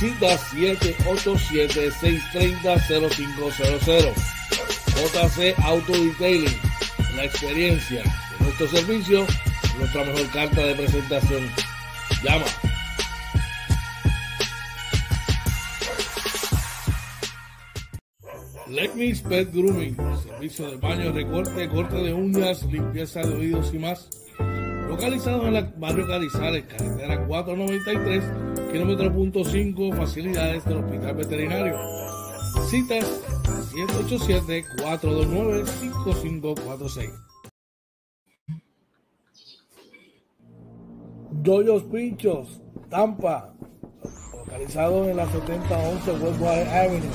Cita 787-630-0500. JC Auto Detailing, la experiencia de nuestro servicio, nuestra mejor carta de presentación. Llama Let Pet Grooming, servicio de baño, recorte, corte de uñas, limpieza de oídos y más. Localizado en el barrio Carizales, carretera 493, kilómetro punto 5, facilidades del Hospital Veterinario. Citas 787-429-5546. Doyos Pinchos, Tampa, localizado en la 7011 Westwater Avenue.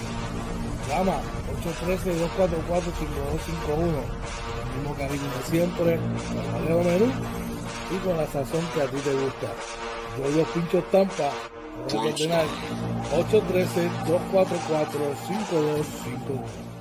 Llama 813-244-5251. El mismo cariño de siempre, el menú y con la sazón que a ti te gusta. Yo los condenar 813-244-5252.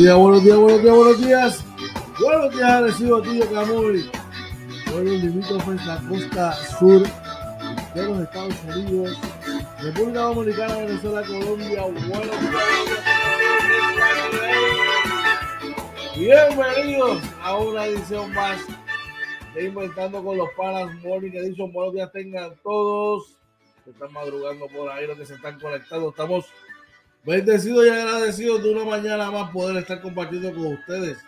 días, buenos días, buenos días, buenos días. Buenos días, agradecido tío Camori. Hoy el limítrofe es la costa sur de los Estados Unidos, República Dominicana, Venezuela, Colombia, Buenos días. Bienvenidos a una edición más de Inventando con los Panas Morning Edition. Buenos días tengan todos. Se están madrugando por ahí, los que se están conectando. Estamos Bendecido y agradecido de una mañana más poder estar compartiendo con ustedes.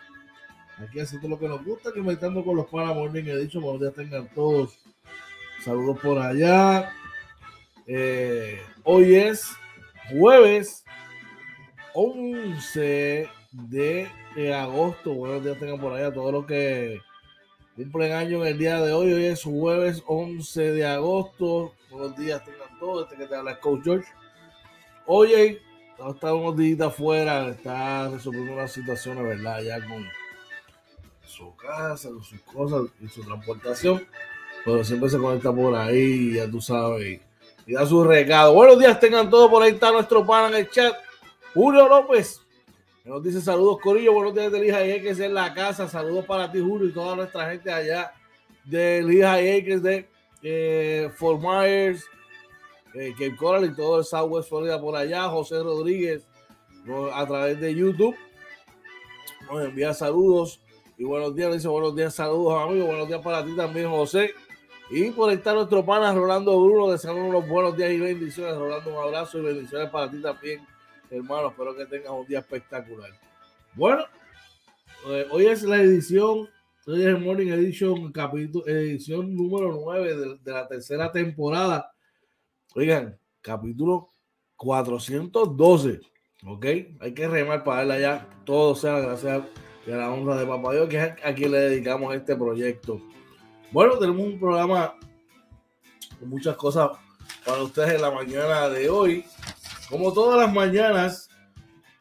Aquí haciendo lo que nos gusta, que inventando con los para Morning He dicho, buenos días tengan todos. Saludos por allá. Eh, hoy es jueves 11 de, agosto. Buenos días tengan por allá todos los que cumplen año en el día de hoy. Hoy es jueves 11 de agosto. Buenos días tengan todos. Este que te habla es Coach George. Hoy está unos días afuera, está resolviendo una situación, ¿verdad? Ya con su casa, con sus cosas y su transportación. Pero siempre se conecta por ahí, ya tú sabes, y da su recado. Buenos días, tengan todos por ahí, está nuestro pan en el chat. Julio López, nos dice saludos, Corillo, buenos días de Lija y Acres en la casa. Saludos para ti, Julio, y toda nuestra gente allá de Lija y Acres de eh, Fort Myers, eh, Cape Coral y todo el Southwest Florida por allá. José Rodríguez a través de YouTube nos envía saludos y buenos días. Dice buenos días, saludos amigos. Buenos días para ti también, José. Y por estar nuestro pana Rolando Bruno, deseando unos buenos días y bendiciones. Rolando, un abrazo y bendiciones para ti también, hermano. Espero que tengas un día espectacular. Bueno, eh, hoy es la edición, hoy es el Morning Edition, capítulo, edición número 9 de la tercera temporada Oigan, capítulo 412. ¿Ok? Hay que remar para darle allá. Todo sea gracias y a la honra de Papá Dios, que es a quien le dedicamos este proyecto. Bueno, tenemos un programa con muchas cosas para ustedes en la mañana de hoy. Como todas las mañanas,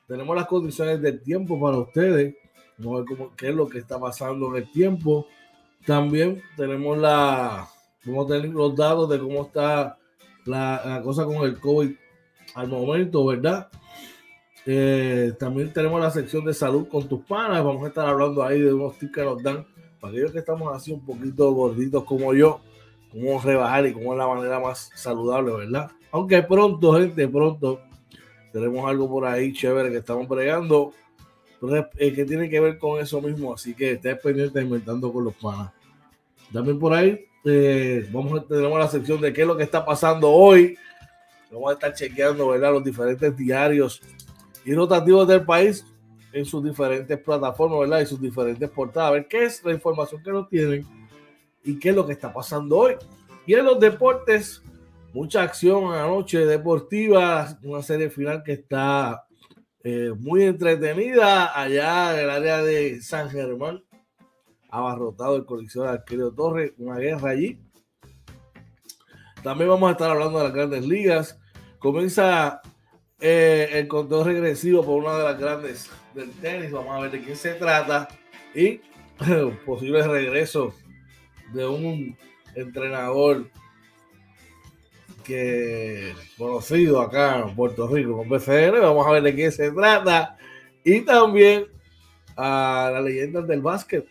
tenemos las condiciones del tiempo para ustedes. Vamos a ver cómo, qué es lo que está pasando en el tiempo. También tenemos la, vamos a tener los datos de cómo está la, cosa con el COVID al momento, ¿verdad? Eh, también tenemos la sección de salud con tus panas. Vamos a estar hablando ahí de unos tips que nos dan para aquellos que estamos así un poquito gorditos como yo, cómo rebajar y cómo es la manera más saludable, ¿verdad? Aunque pronto, gente, pronto tenemos algo por ahí chévere que estamos bregando eh, que tiene que ver con eso mismo. Así que estés pendiente inventando con los panas. También por ahí eh, vamos a, tenemos la sección de qué es lo que está pasando hoy. Vamos a estar chequeando ¿verdad? los diferentes diarios y rotativos del país en sus diferentes plataformas ¿verdad? y sus diferentes portadas. A ver qué es la información que nos tienen y qué es lo que está pasando hoy. Y en los deportes, mucha acción anoche deportiva, una serie final que está eh, muy entretenida allá en el área de San Germán, abarrotado el de Arquero Torres, una guerra allí. También vamos a estar hablando de las grandes ligas. Comienza eh, el conteo regresivo por una de las grandes del tenis. Vamos a ver de quién se trata y posibles regresos de un entrenador que conocido acá en Puerto Rico con BCN. Vamos a ver de qué se trata. Y también a las leyendas del básquet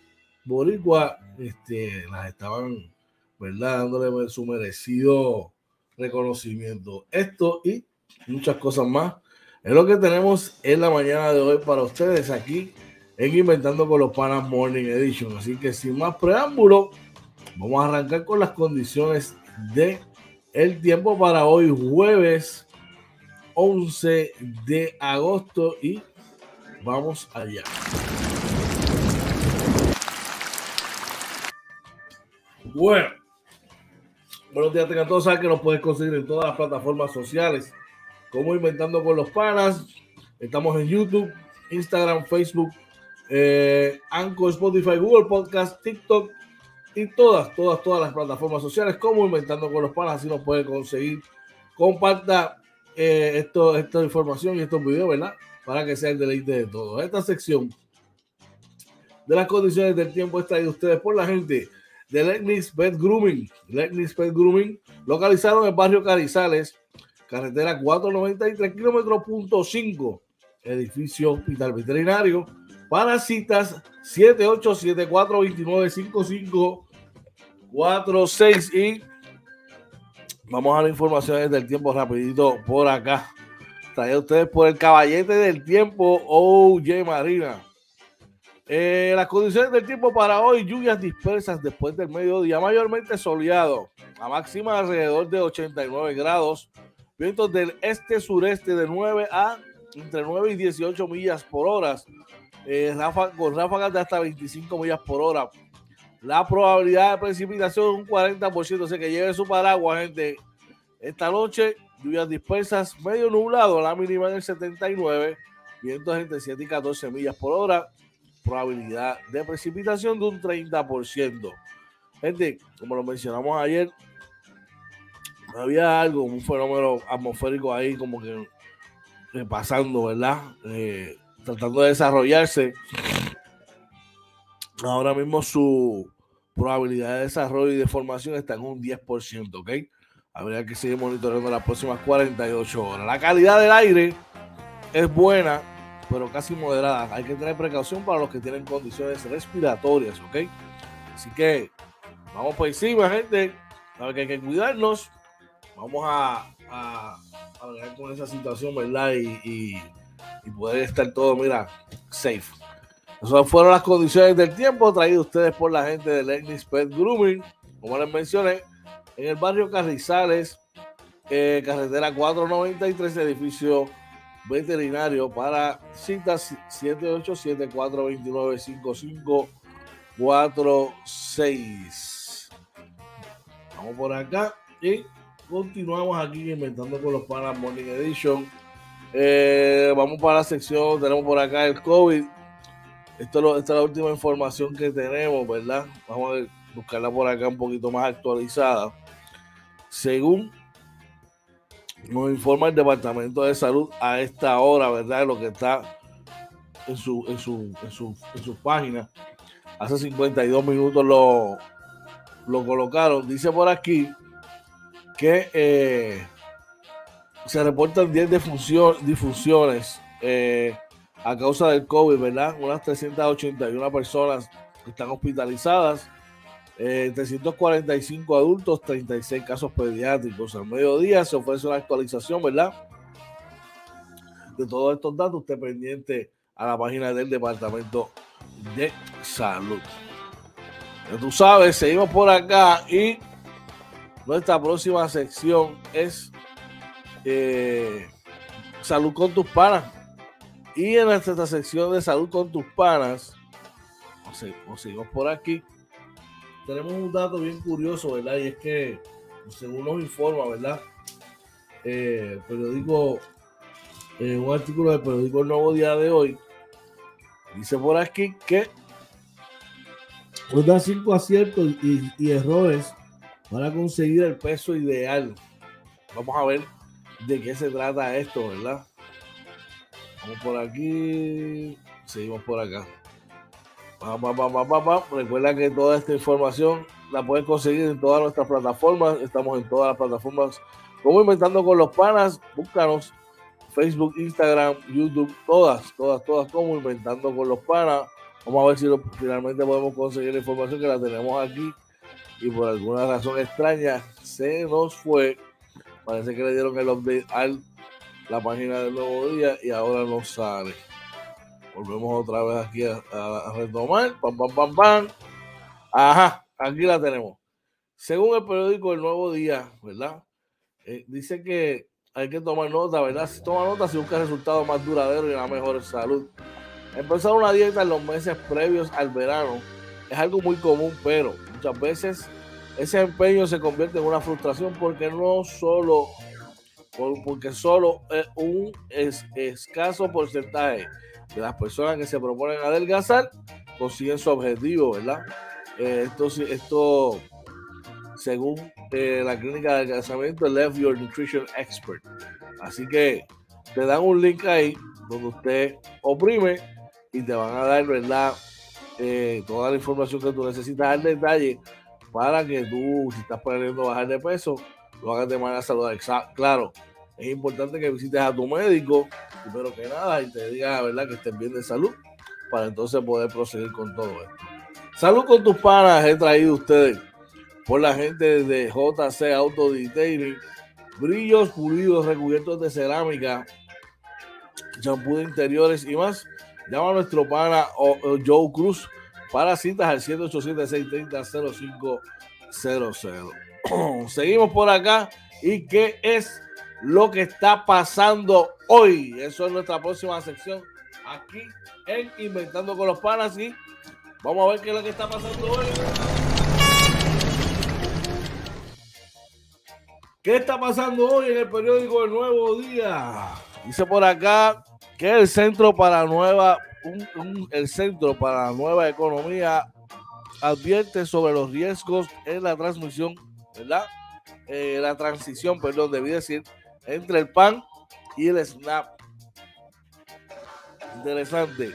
boricua, este, las estaban, ¿verdad? Dándole su merecido reconocimiento. Esto y muchas cosas más es lo que tenemos en la mañana de hoy para ustedes aquí en Inventando con los Panas Morning Edition. Así que sin más preámbulo, vamos a arrancar con las condiciones de el tiempo para hoy, jueves 11 de agosto, y vamos allá. Bueno, buenos días, tengan todos. Saben que nos puedes conseguir en todas las plataformas sociales, como Inventando con los Panas. Estamos en YouTube, Instagram, Facebook, eh, Anchor, Spotify, Google Podcast, TikTok y todas, todas, todas las plataformas sociales como Inventando con los Panas, así nos puede conseguir. Comparta eh, esta información y estos videos, ¿verdad? Para que sea el deleite de todos. Esta sección de las condiciones del tiempo está ahí ustedes por la gente de Letnis Pet Grooming. Letnis Pet Grooming, localizado en el barrio Carizales, carretera 493 kilómetros punto 5, edificio hospital veterinario para citas 7874295546 y vamos a las informaciones del tiempo rapidito por acá. Trae ustedes por el caballete del tiempo OJ Marina. Eh, las condiciones del tiempo para hoy, lluvias dispersas después del mediodía, mayormente soleado, a máxima alrededor de 89 grados, vientos del este-sureste de 9 a entre 9 y 18 millas por hora, eh, con ráfagas de hasta 25 millas por hora. La probabilidad de precipitación es un 40%, así que lleve su paraguas, gente. Esta noche, lluvias dispersas, medio nublado, la mínima en el 79, vientos entre 7 y 14 millas por hora, probabilidad de precipitación de un 30%. Gente, como lo mencionamos ayer, había algo, un fenómeno atmosférico ahí como que pasando, ¿verdad? Eh, tratando de desarrollarse. Ahora mismo su probabilidad de desarrollo y de formación está en un 10%, ¿ok? Habría que seguir monitoreando las próximas 48 horas. La calidad del aire es buena, pero casi moderada. Hay que tener precaución para los que tienen condiciones respiratorias, ¿ok? Así que vamos por encima, gente. Que hay que cuidarnos. Vamos a, a, a con esa situación, ¿verdad? y y poder estar todo, mira, safe. Esas fueron las condiciones del tiempo traídas ustedes por la gente de Legnis Pet Grooming, como les mencioné, en el barrio Carrizales, eh, carretera 493, edificio veterinario para citas 787-429-5546. Vamos por acá y continuamos aquí inventando con los Panas Morning Edition eh, vamos para la sección, tenemos por acá el COVID. Esto esta es la última información que tenemos, ¿verdad? Vamos a buscarla por acá un poquito más actualizada. Según nos informa el Departamento de Salud a esta hora, ¿verdad? Lo que está en su, en su, en su, en su página. Hace 52 minutos lo, lo colocaron. Dice por aquí que eh, se reportan 10 difusiones eh, a causa del COVID, ¿verdad? Unas 381 personas están hospitalizadas, 345 eh, adultos, 36 casos pediátricos. Al mediodía se ofrece una actualización, ¿verdad? De todos estos datos, usted pendiente a la página del Departamento de Salud. tú sabes, seguimos por acá y nuestra próxima sección es eh, Salud con tus panas. Y en esta sección de Salud con tus panas, o seguimos por aquí, tenemos un dato bien curioso, ¿verdad? Y es que, según nos informa, ¿verdad? Eh, el periódico, eh, un artículo del periódico El Nuevo Día de hoy, dice por aquí que nos da cinco aciertos y, errores para conseguir el peso ideal. Vamos a ver de qué se trata esto, ¿verdad? Vamos por aquí, seguimos por acá. Recuerda que toda esta información la puedes conseguir en todas nuestras plataformas. Estamos en todas las plataformas como Inventando con los Panas. Búscanos Facebook, Instagram, YouTube, todas, todas, todas como Inventando con los Panas. Vamos a ver si finalmente podemos conseguir la información que la tenemos aquí y por alguna razón extraña se nos fue. Parece que le dieron el update a la página del nuevo día y ahora no sale. Volvemos otra vez aquí a, retomar. Pam, pam, pam, pam. Ajá, aquí la tenemos. Según el periódico El Nuevo Día, ¿verdad? Eh, dice que hay que tomar nota, ¿verdad? Si toma nota, si busca resultados más duraderos y una mejor salud. Empezar una dieta en los meses previos al verano es algo muy común, pero muchas veces ese empeño se convierte en una frustración porque no solo, porque solo un escaso porcentaje de las personas que se proponen adelgazar consiguen su objetivo, ¿verdad? Eh, esto, esto, según eh, la clínica de adelgazamiento, Left Your Nutrition Expert. Así que te dan un link ahí donde usted oprime y te van a dar, ¿verdad? Eh, toda la información que tú necesitas al detalle para que tú, si estás planeando bajar de peso, lo hagas de manera saludable. Claro, es importante que visites a tu médico, primero que nada, y te diga, ¿verdad?, que estés bien de salud, para entonces poder proseguir con todo esto. Salud con tus panas, he traído ustedes por la gente de JC Auto Detailing, brillos pulidos recubiertos de cerámica, champú de interiores y más. Llama a nuestro pana Joe Cruz para citas al 187-630-0500. Seguimos por acá. ¿Y qué es lo que está pasando hoy? Eso es nuestra próxima sección aquí en Inventando con los Panas. Y vamos a ver qué es lo que está pasando hoy. ¿Qué está pasando hoy en el periódico El Nuevo Día? Dice por acá que el Centro para Nueva el Centro para la Nueva Economía advierte sobre los riesgos en la transmisión, ¿verdad? Eh, la transición, perdón, debí decir, entre el PAN y el SNAP. Interesante.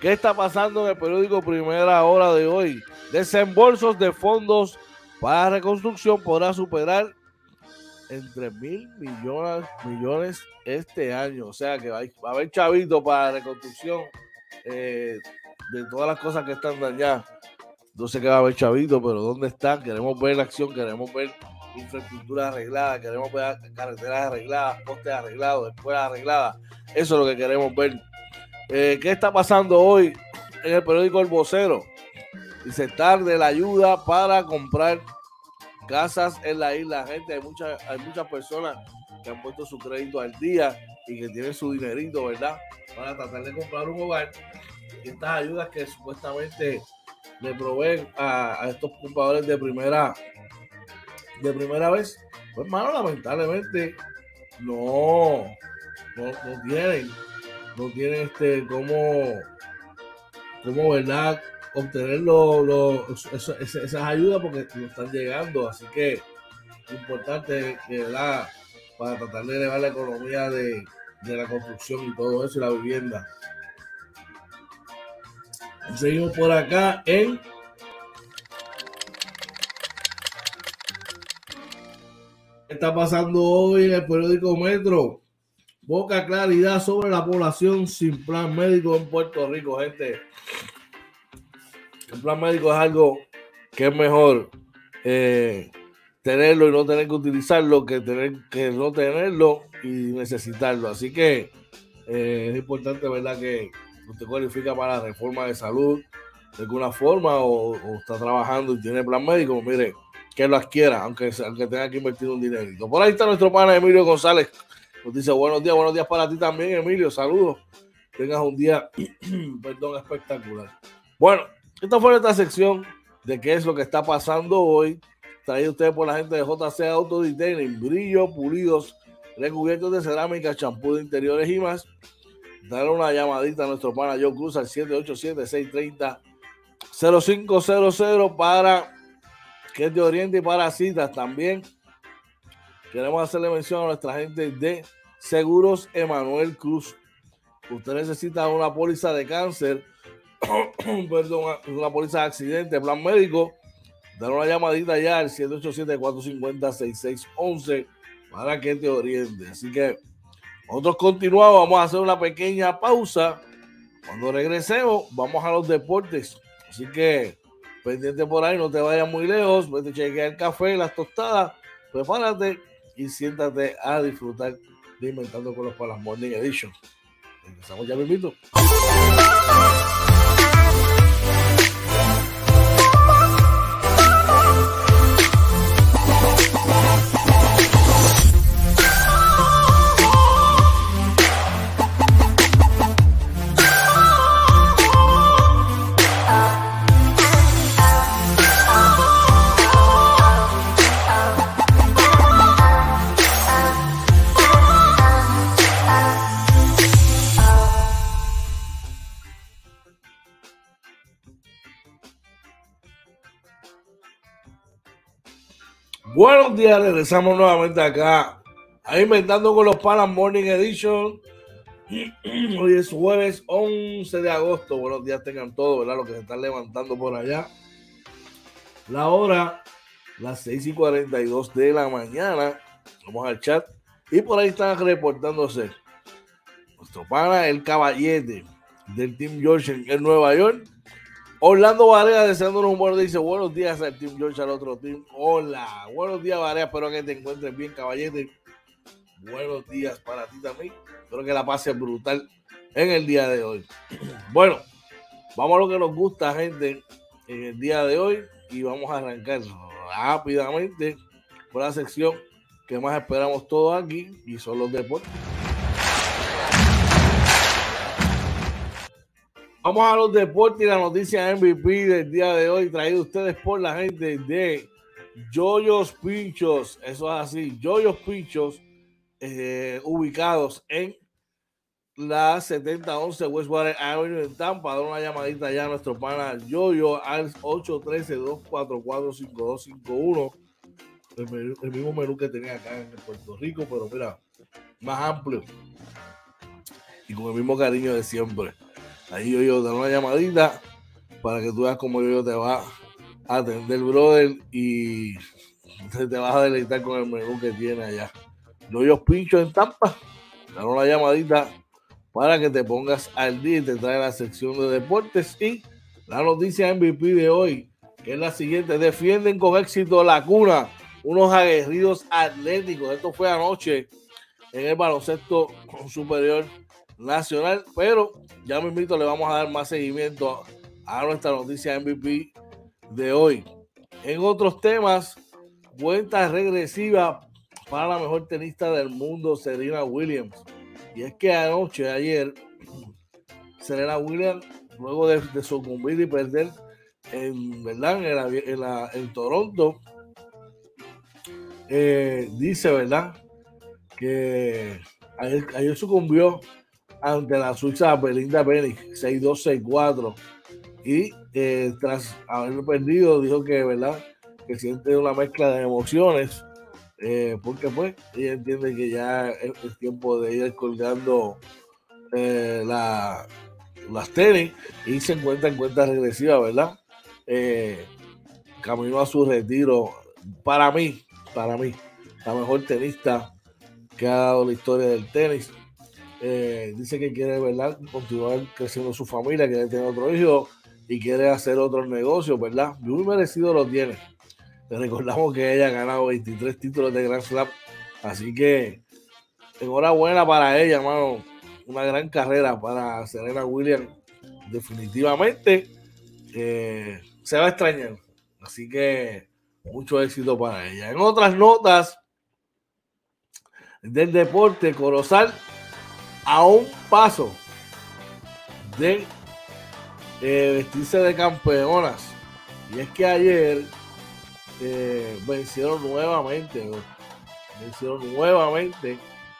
¿Qué está pasando en el periódico Primera Hora de hoy? Desembolsos de fondos para reconstrucción podrá superar entre mil millones, millones este año. O sea que va a haber chavito para reconstrucción eh, de todas las cosas que están dañadas. No sé qué va a haber chavito, pero ¿dónde están? Queremos ver la acción, queremos ver infraestructura arreglada, queremos ver carreteras arregladas, postes arreglados, escuelas arregladas. Eso es lo que queremos ver. Eh, ¿Qué está pasando hoy en el periódico El Vocero? Dice tarde la ayuda para comprar casas en la isla. Gente, hay muchas, hay muchas personas que han puesto su crédito al día y que tienen su dinerito, ¿verdad? Para tratar de comprar un hogar. estas ayudas que supuestamente le proveen a, estos compradores de primera de primera vez, pues mano, lamentablemente no, no, tienen, no tienen este como, como verdad obtener esas, ayudas porque no están llegando, así que importante que ¿verdad? para tratar de elevar la economía de, la construcción y todo eso y la vivienda. Seguimos por acá en está pasando hoy en el periódico Metro? poca claridad sobre la población sin plan médico en Puerto Rico, gente. El plan médico es algo que es mejor eh, tenerlo y no tener que utilizarlo que tener que no tenerlo y necesitarlo. Así que eh, es importante, ¿verdad? Que usted cualifica para la reforma de salud de alguna forma o, está trabajando y tiene plan médico, mire, que lo adquiera, aunque, aunque tenga que invertir un dinerito. Por ahí está nuestro pana Emilio González. Nos dice buenos días, buenos días para ti también, Emilio. Saludos. Tengas un día, perdón, espectacular. Bueno, esta fue nuestra sección de qué es lo que está pasando hoy. Traído ustedes por la gente de JC Auto Detailing, brillo, pulidos, recubiertos de cerámica, champú de interiores y más. Dale una llamadita a nuestro pana Joe Cruz al 787-630-0500 para que te oriente y para citas también. Queremos hacerle mención a nuestra gente de Seguros Emanuel Cruz. Usted necesita una póliza de cáncer, perdón, una póliza de accidente, plan médico. Dale una llamadita ya al 787-450-6611 para que te oriente. Así que nosotros continuamos, vamos a hacer una pequeña pausa. Cuando regresemos, vamos a los deportes. Así que pendiente por ahí, no te vayas muy lejos, vete a chequear el café, las tostadas, prepárate y siéntate a disfrutar de Inventando con los Palas Morning Edition. Empezamos ya, mismito. Buenos días, regresamos nuevamente acá a Inventando con los Panas Morning Edition. Hoy es jueves 11 de agosto. Buenos días tengan todos, ¿verdad? Los que se están levantando por allá. La hora, las 6 y 42 de la mañana. Vamos al chat. Y por ahí están reportándose nuestro pana, el caballete del Team George en Nueva York Orlando Varea deseándonos un buen día. Dice buenos días al Team George, al otro team. Hola, buenos días Varea. Espero que te encuentres bien, caballete. Buenos días para ti también. Espero que la pases brutal en el día de hoy. Bueno, vamos a lo que nos gusta, gente, en el día de hoy. Y vamos a arrancar rápidamente por la sección que más esperamos todos aquí y son los deportes. Vamos a los deportes y la noticia MVP del día de hoy, traído ustedes por la gente de Joyos Pinchos. Eso es así, Joyos Pinchos, eh, ubicados en la 7011 Westwater Avenue en Tampa. Da una llamadita ya a nuestro pana Yoyo al 813-244-5251. El, el mismo menú que tenía acá en Puerto Rico, pero mira, más amplio y con el mismo cariño de siempre. Ahí yo, yo te una llamadita para que tú veas cómo yo, te va a atender, brother, y te vas a deleitar con el menú que tiene allá. No yo pincho en Tampa, te una llamadita para que te pongas al día y te trae la sección de deportes y la noticia MVP de hoy, que es la siguiente, defienden con éxito la cuna, unos aguerridos atléticos. Esto fue anoche en el baloncesto superior nacional, pero ya me invito, le vamos a dar más seguimiento a nuestra noticia MVP de hoy. En otros temas, cuenta regresiva para la mejor tenista del mundo, Serena Williams. Y es que anoche, ayer, Serena Williams, luego de, sucumbir y perder en, ¿verdad? En, Toronto, eh, dice, ¿verdad? Que ayer, ayer sucumbió ante la Suiza Belinda Benic 6-2-6-4 y eh, tras haber perdido dijo que verdad que siente una mezcla de emociones eh, porque pues ella entiende que ya es, tiempo de ir colgando eh, la, las tenis y se encuentra en cuenta regresiva verdad camino a su retiro. Para mí para mí la mejor tenista que ha dado la historia del tenis Eh, dice que quiere, ¿verdad? Continuar creciendo su familia, quiere tener otro hijo y quiere hacer otros negocios, ¿verdad? Muy merecido lo tiene. Le recordamos que ella ha ganado 23 títulos de Grand Slam. Así que enhorabuena para ella, hermano. Una gran carrera para Serena Williams. Definitivamente se va a extrañar. Así que mucho éxito para ella. En otras notas del deporte, Corozal a un paso de vestirse de campeonas. Y es que ayer eh, vencieron nuevamente, vencieron nuevamente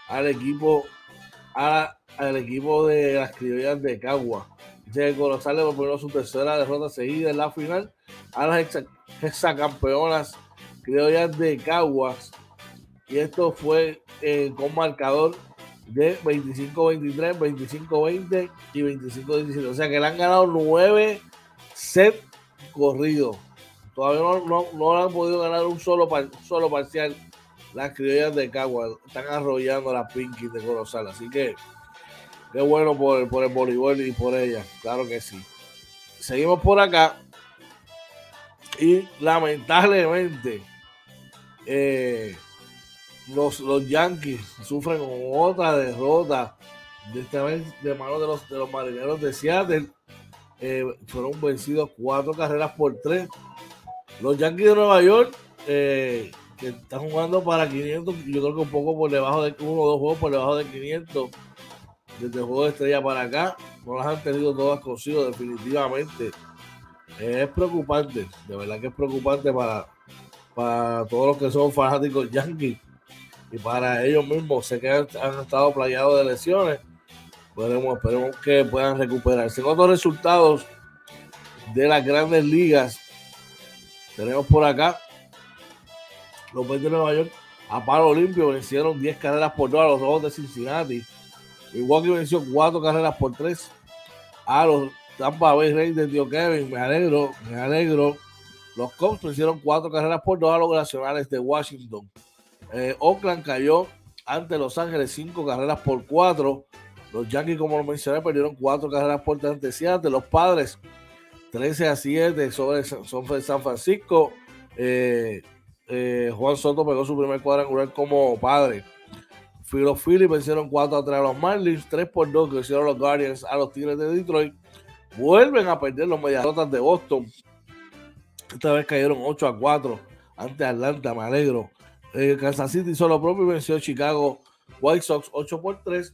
al equipo, al equipo de las criollas de Cagua. Que le proponió su tercera derrota seguida en la final a las campeonas criollas de Caguas. Y esto fue eh, con marcador de 25-23, 25-20 y 25-17. O sea que le han ganado nueve set corridos. Todavía no, no, han podido ganar un solo, solo parcial las criollas de Cagua. Están arrollando las Pinky de Corozal. Así que qué bueno por, por el voleibol y por ella. Claro que sí. Seguimos por acá. Y lamentablemente, eh, los, los Yankees sufren otra derrota, de esta vez de manos de los, de los marineros de Seattle. Eh, fueron vencidos cuatro carreras por tres. Los Yankees de Nueva York, eh, que están jugando para 500, yo creo que un poco por debajo de uno o dos juegos por debajo de 500, desde el juego de estrella para acá, no las han tenido todas consigo, definitivamente. es preocupante, de verdad que es preocupante para, para todos los que son fanáticos Yankees y para ellos mismos. Sé que han, estado playados de lesiones. Esperemos, que puedan recuperarse. En otros resultados de las grandes ligas, tenemos por acá los Mets de Nueva York a palo limpio vencieron 10 carreras por 2 a los Rojos de Cincinnati. Que venció 4 carreras por 3 a los Tampa Bay Rays de Tío Kevin. Me alegro, me alegro. Los Cubs vencieron 4 carreras por 2 a los Nacionales de Washington. Eh, Oakland cayó ante Los Ángeles cinco carreras por cuatro. Los Yankees, como lo mencioné, perdieron cuatro carreras por tres ante Seattle. Los Padres 13 a 7 sobre, San Francisco. Eh, eh, Juan Soto pegó su primer cuadrangular como padre. Los Phillies vencieron 4 a 3 a los Marlins, 3 por 2 que hicieron los Guardians a los Tigres de Detroit. Vuelven a perder los Mediarrotas de Boston. Esta vez cayeron 8 a 4 ante Atlanta, me alegro. Eh, Kansas City hizo lo propio y venció a Chicago White Sox 8 por 3.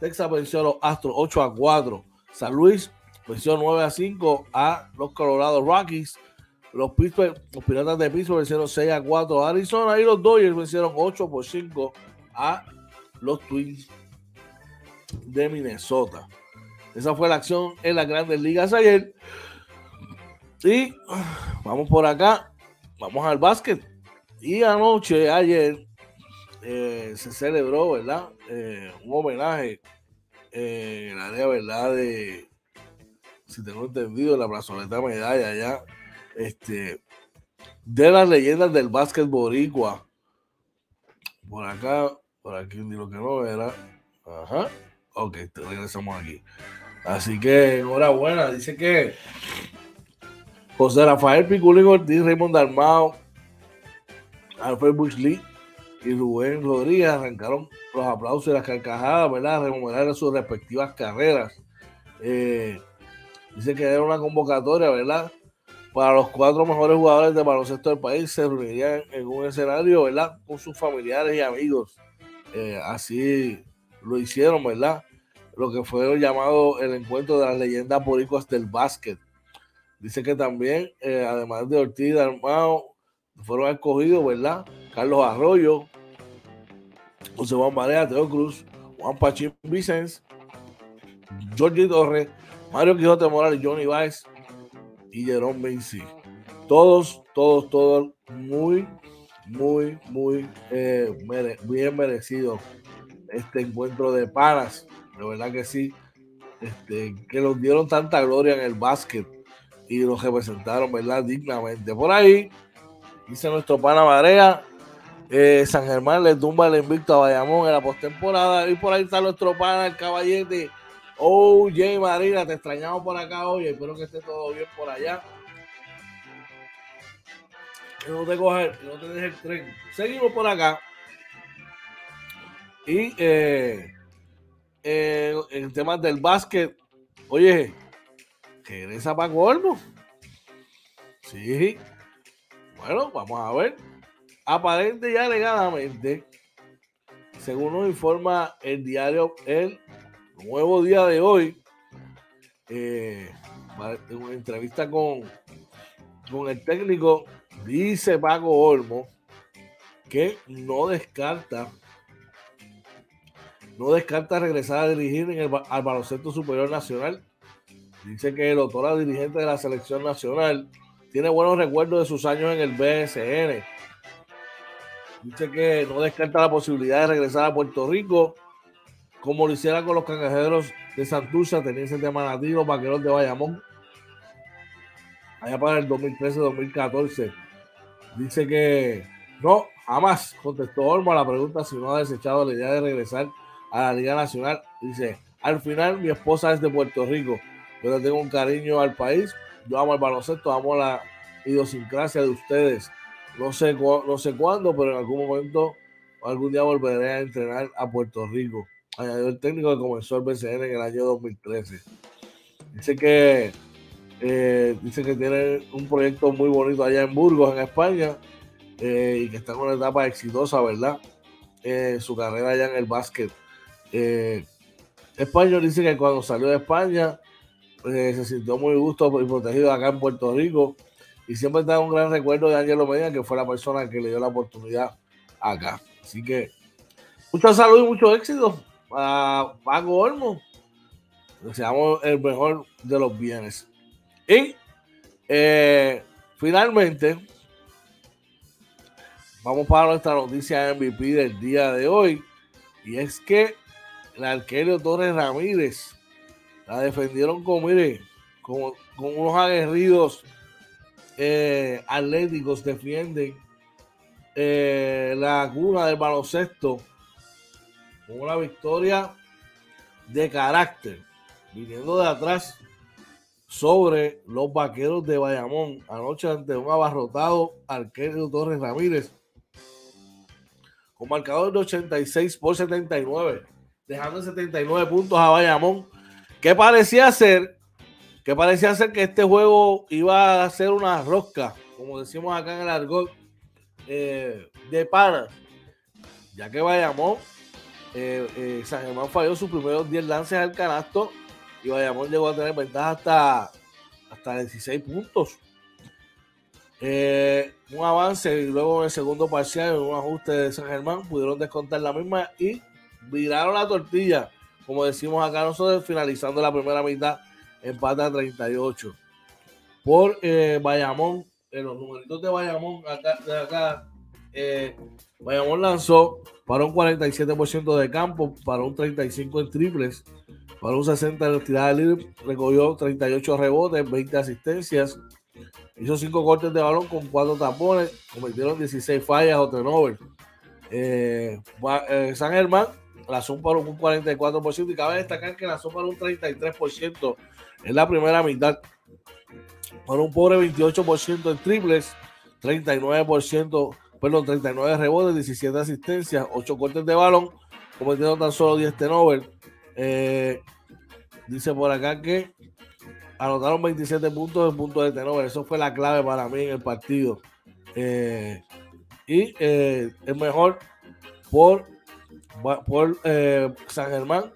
Texas venció a los Astros 8 a 4. San Luis venció 9 a 5 a los Colorado Rockies. Los, los Piratas de Piso vencieron 6 a 4 a Arizona y los Dodgers vencieron 8 por 5 a los Twins de Minnesota. Esa fue la acción en las grandes ligas ayer. Y vamos por acá. Vamos al básquet. Y anoche, ayer, eh, se celebró, ¿verdad? Eh, un homenaje eh, en el área, ¿verdad? De, si tengo entendido, la plazoleta medalla allá, este, de las leyendas del básquet boricua. Por acá, por aquí, ni lo que no era. Ajá. Ok, regresamos aquí. Así que enhorabuena. Dice que José Rafael Piculín Ortiz, Raymond Armado, Alfred Bush Lee y Rubén Rodríguez arrancaron los aplausos y las carcajadas, ¿verdad? Rememorar sus respectivas carreras. Eh, dice que era una convocatoria, ¿verdad? Para los cuatro mejores jugadores de baloncesto del país se reunirían en un escenario, ¿verdad? Con sus familiares y amigos. Eh, así lo hicieron, ¿verdad? Lo que fue llamado el encuentro de las leyendas boricuas del básquet. Dice que también, eh, además de Ortiz, Armado, fueron escogidos, ¿verdad? Carlos Arroyo, José Juan Marea, Teo Cruz, Juan Pachín Vicens, Jorge Torres, Mario Quijote Morales, Johnny Vice y Jerome Vinci. Todos, todos, todos muy, muy, muy eh, bien merecido este encuentro de panas. De verdad que sí. Este, que nos dieron tanta gloria en el básquet y los representaron, ¿verdad? Dignamente. Por ahí, dice nuestro pana Marea, Eh, San Germán le tumba el invicto a Bayamón en la postemporada. Y por ahí está nuestro pana, el caballete. Oh, Jay Marina, te extrañamos por acá hoy. Espero que esté todo bien por allá. Que no te coge, no te deje el tren. Seguimos por acá. Y eh, eh, en temas del básquet, oye, regresa para Gordo. Sí. Bueno, vamos a ver. Aparente y alegadamente, según nos informa el diario El Nuevo Día de hoy, eh, en una entrevista con, con el técnico, dice Paco Olmo que no descarta no descarta regresar a dirigir en el, al baloncesto superior nacional. Dice que el autor dirigente de la selección nacional tiene buenos recuerdos de sus años en el BSN. Dice que no descarta la posibilidad de regresar a Puerto Rico, como lo hiciera con los cangrejeros de Santurce, tenientes de Manatí, los vaqueros de Bayamón, allá para el 2013-2014. Dice que no, jamás contestó Olmo a la pregunta si no ha desechado la idea de regresar a la Liga Nacional. Dice, al final mi esposa es de Puerto Rico, pero tengo un cariño al país, yo amo el baloncesto, amo la idiosincrasia de ustedes. No sé, no sé cuándo, pero en algún momento, algún día volveré a entrenar a Puerto Rico. Añadió el técnico que comenzó el BCN en el año 2013. Dice que eh, dice que tiene un proyecto muy bonito allá en Burgos, en España, eh, y que está en una etapa exitosa, ¿verdad? Eh, su carrera allá en el básquet. Eh, Español dice que cuando salió de España eh, se sintió muy gusto y protegido acá en Puerto Rico y siempre está un gran recuerdo de Ángelo Medina, que fue la persona que le dio la oportunidad acá. Así que mucha salud y mucho éxito a Paco Olmo. Deseamos el mejor de los bienes. Y eh, finalmente, vamos para nuestra noticia MVP del día de hoy. Y es que el arquero Torres Ramírez. La defendieron con, mire, con, unos aguerridos eh, atléticos, defienden eh, la cuna del baloncesto con una victoria de carácter, viniendo de atrás sobre los vaqueros de Bayamón anoche ante un abarrotado arquero Torres Ramírez con marcador de 86 por 79 dejando 79 puntos a Bayamón. ¿Qué parecía ser? Que parecía ser que este juego iba a ser una rosca, como decimos acá en el argot, eh, de pana. Ya que Bayamón, eh, eh, San Germán falló sus primeros 10 lances al canasto y Bayamón llegó a tener ventaja hasta, hasta 16 puntos. un avance y luego en el segundo parcial, un ajuste de San Germán, pudieron descontar la misma y viraron la tortilla, como decimos acá nosotros, finalizando la primera mitad, empate a 38. Por eh, Bayamón, en los numeritos de Bayamón, acá, de acá, eh, Bayamón lanzó para un 47% de campo, para un 35% en triples, para un 60% en tirada libre, recogió 38 rebotes, 20 asistencias, hizo 5 cortes de balón con 4 tapones, cometieron 16 fallas o turnovers. Eh, eh, San Germán lanzó para un 44% y cabe destacar que lanzó para un 33% en la primera mitad. Para un pobre 28% en triples, 39%, perdón, 39 rebotes, 17 asistencias, 8 cortes de balón, cometiendo tan solo 10 tenovers. Eh, dice por acá que anotaron 27 puntos en puntos de tenover. Eso fue la clave para mí en el partido. Eh, y eh, el mejor por por eh, San Germán.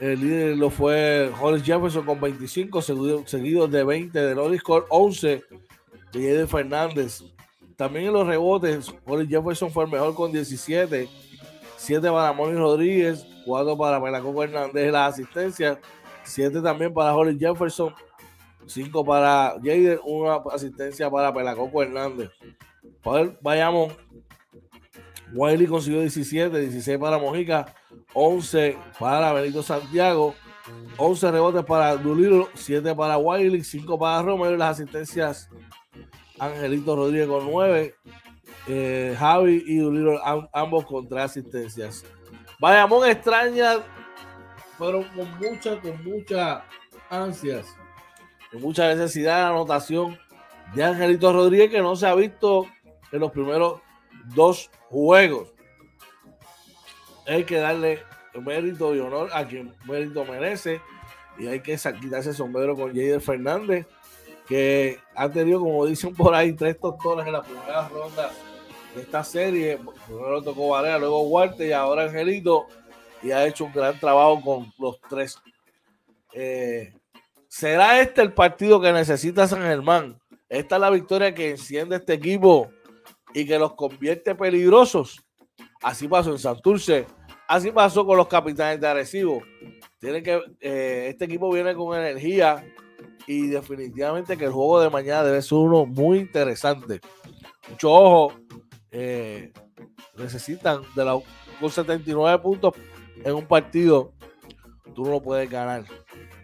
El líder lo fue Hollis Jefferson con 25, seguido, de 20 de Loris Core, 11 de Jade Fernández. También en los rebotes, Hollis Jefferson fue el mejor con 17, 7 para Moni Rodríguez, 4 para Pelacoco Hernández en las asistencias, 7 también para Hollis Jefferson, 5 para Jader, una asistencia para Pelacoco Hernández. Vayamos Wiley consiguió 17, 16 para Mojica, 11 para Benito Santiago, 11 rebotes para Duliro, 7 para Wiley, 5 para Romero y las asistencias Angelito Rodríguez con 9. eh, Javi y Duliro ambos contra asistencias. Bayamón extraña, pero con mucha, con mucha ansias, con mucha necesidad de anotación de Angelito Rodríguez que no se ha visto en los primeros dos juegos. Hay que darle mérito y honor a quien mérito merece y hay que quitarse el sombrero con Jader Fernández que ha tenido, como dicen por ahí, tres tostones en la primera ronda de esta serie. Primero tocó Varela, luego Huarte y ahora Angelito. Y ha hecho un gran trabajo con los tres. Eh, ¿Será este el partido que necesita San Germán? Esta es la victoria que enciende este equipo y que los convierte peligrosos. Así pasó en Santurce, así pasó con los capitanes de Arecibo. Tiene que, eh, este equipo viene con energía, y definitivamente que el juego de mañana debe ser uno muy interesante. Mucho ojo, eh, necesitan de la, con 79 puntos en un partido, tú no lo puedes ganar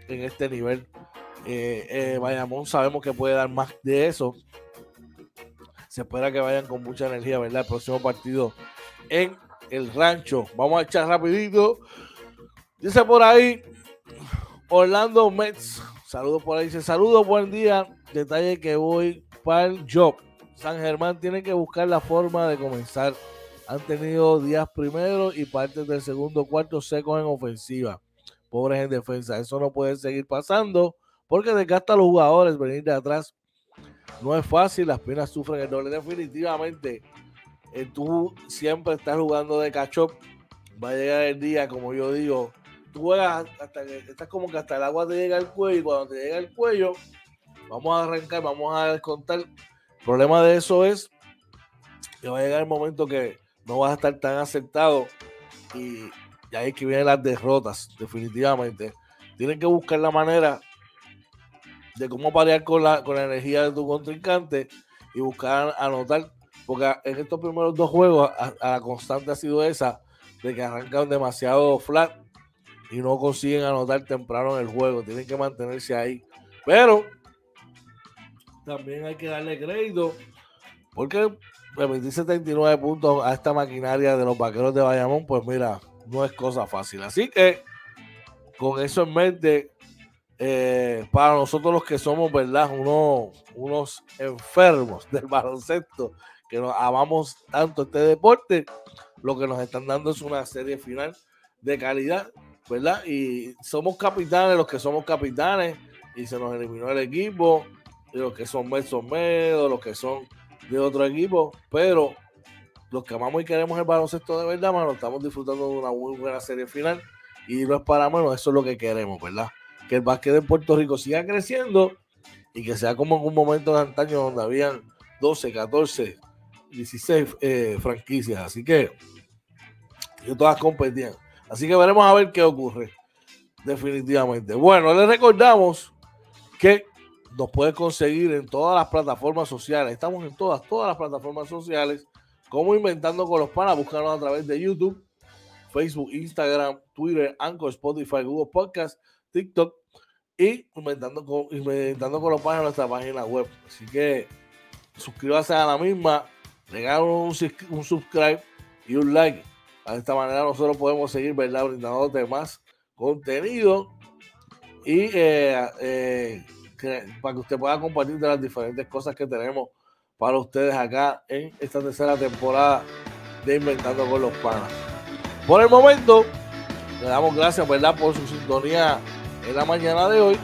en este nivel. Eh, Bayamón sabemos que puede dar más de eso. Se espera que vayan con mucha energía, ¿verdad? El próximo partido en el rancho. Vamos a echar rapidito. Dice por ahí Orlando Mets Saludos por ahí. Dice, saludos, buen día. Detalle que voy para el job. San Germán tiene que buscar la forma de comenzar. Han tenido días primero y partes del segundo cuarto secos en ofensiva. Pobres en defensa. Eso no puede seguir pasando porque desgasta a los jugadores venir de atrás. No es fácil, las piernas sufren el doble. Definitivamente, eh, tú siempre estás jugando de catch Va a llegar el día, como yo digo, tú juegas hasta que estás como que hasta el agua te llega al cuello y cuando te llega al cuello, vamos a arrancar, vamos a descontar. El problema de eso es que va a llegar el momento que no vas a estar tan aceptado y, ahí es que vienen las derrotas, definitivamente. Tienen que buscar la manera de cómo parear con la, con la energía de tu contrincante y buscar anotar, porque en estos primeros dos juegos a, la constante ha sido esa de que arrancan demasiado flat y no consiguen anotar temprano en el juego. Tienen que mantenerse ahí. Pero también hay que darle crédito porque permitir 79 puntos a esta maquinaria de los vaqueros de Bayamón, pues mira, no es cosa fácil. Así que con eso en mente, eh, para nosotros los que somos, ¿verdad? Unos, unos enfermos del baloncesto, que nos amamos tanto este deporte, lo que nos están dando es una serie final de calidad ¿verdad? Y somos capitanes, los que somos capitanes, y se nos eliminó el equipo, y los que son Med son los que son de otro equipo, pero los que amamos y queremos el baloncesto de verdad, mano, estamos disfrutando de una muy buena serie final, y no es para menos, eso es lo que queremos, ¿verdad? Que el básquet en Puerto Rico siga creciendo y que sea como en un momento de antaño donde habían 12, 14, 16 franquicias. Así que, que todas competían. Así que veremos a ver qué ocurre. Definitivamente. Bueno, les recordamos que nos puede conseguir en todas las plataformas sociales. Estamos en todas, todas las plataformas sociales. Como Inventando con los Panas. Búscanos a través de YouTube, Facebook, Instagram, Twitter, Anchor, Spotify, Google Podcast, TikTok y Inventando con, Inventando con los Panas en nuestra página web. Así que suscríbase a la misma, regálanos un, un subscribe y un like de esta manera nosotros podemos seguir, ¿verdad? Brindándote más contenido y eh, eh, para que usted pueda compartir de las diferentes cosas que tenemos para ustedes acá en esta tercera temporada de Inventando con los Panas. Por el momento, le damos gracias, ¿verdad? Por su sintonía en la mañana de hoy.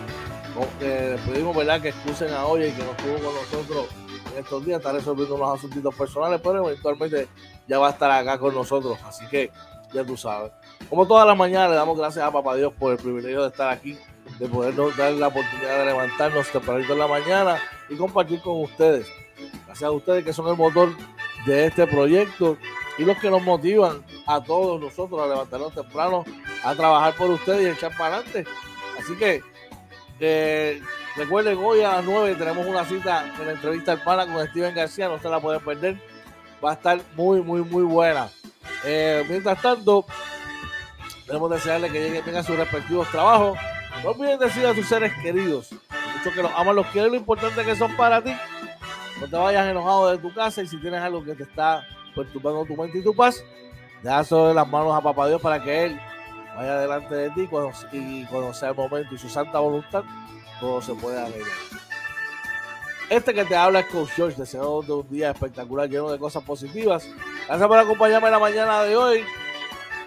Eh, pedimos, ¿verdad? Que excusen a hoy y que nos estuvo con nosotros en estos días. Está resolviendo unos asuntos personales, pero eventualmente ya va a estar acá con nosotros. Así que ya tú sabes. Como todas las mañanas, le damos gracias a Papá Dios por el privilegio de estar aquí, de podernos dar la oportunidad de levantarnos tempranito en la mañana y compartir con ustedes. Gracias a ustedes que son el motor de este proyecto y los que nos motivan a todos nosotros a levantarnos temprano, a trabajar por ustedes y echar para adelante. Así que eh, recuerden, hoy a las 9 tenemos una cita en la entrevista al pana con Steven García, no se la pueden perder va a estar muy, muy, muy buena. Eh, mientras tanto, queremos desearle que lleguen a sus respectivos trabajos. No olviden decir a sus seres queridos, mucho que los aman, los quieren, lo importante que son para ti. No te vayas enojado de tu casa y si tienes algo que te está perturbando tu mente y tu paz, deja sobre las manos a Papá Dios para que Él vaya delante de ti cuando, y cuando sea el momento y su santa voluntad, todo se puede arreglar. Este que te habla es Coach George, deseando un día espectacular lleno de cosas positivas. Gracias por acompañarme en la mañana de hoy.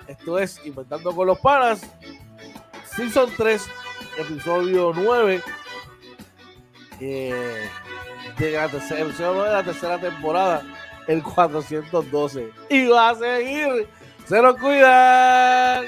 Esto es Inventando con los Panas, Season 3, episodio 9 eh, de la tercera, episodio 9 de la tercera temporada, el 412. Y va a seguir. Se lo cuidan.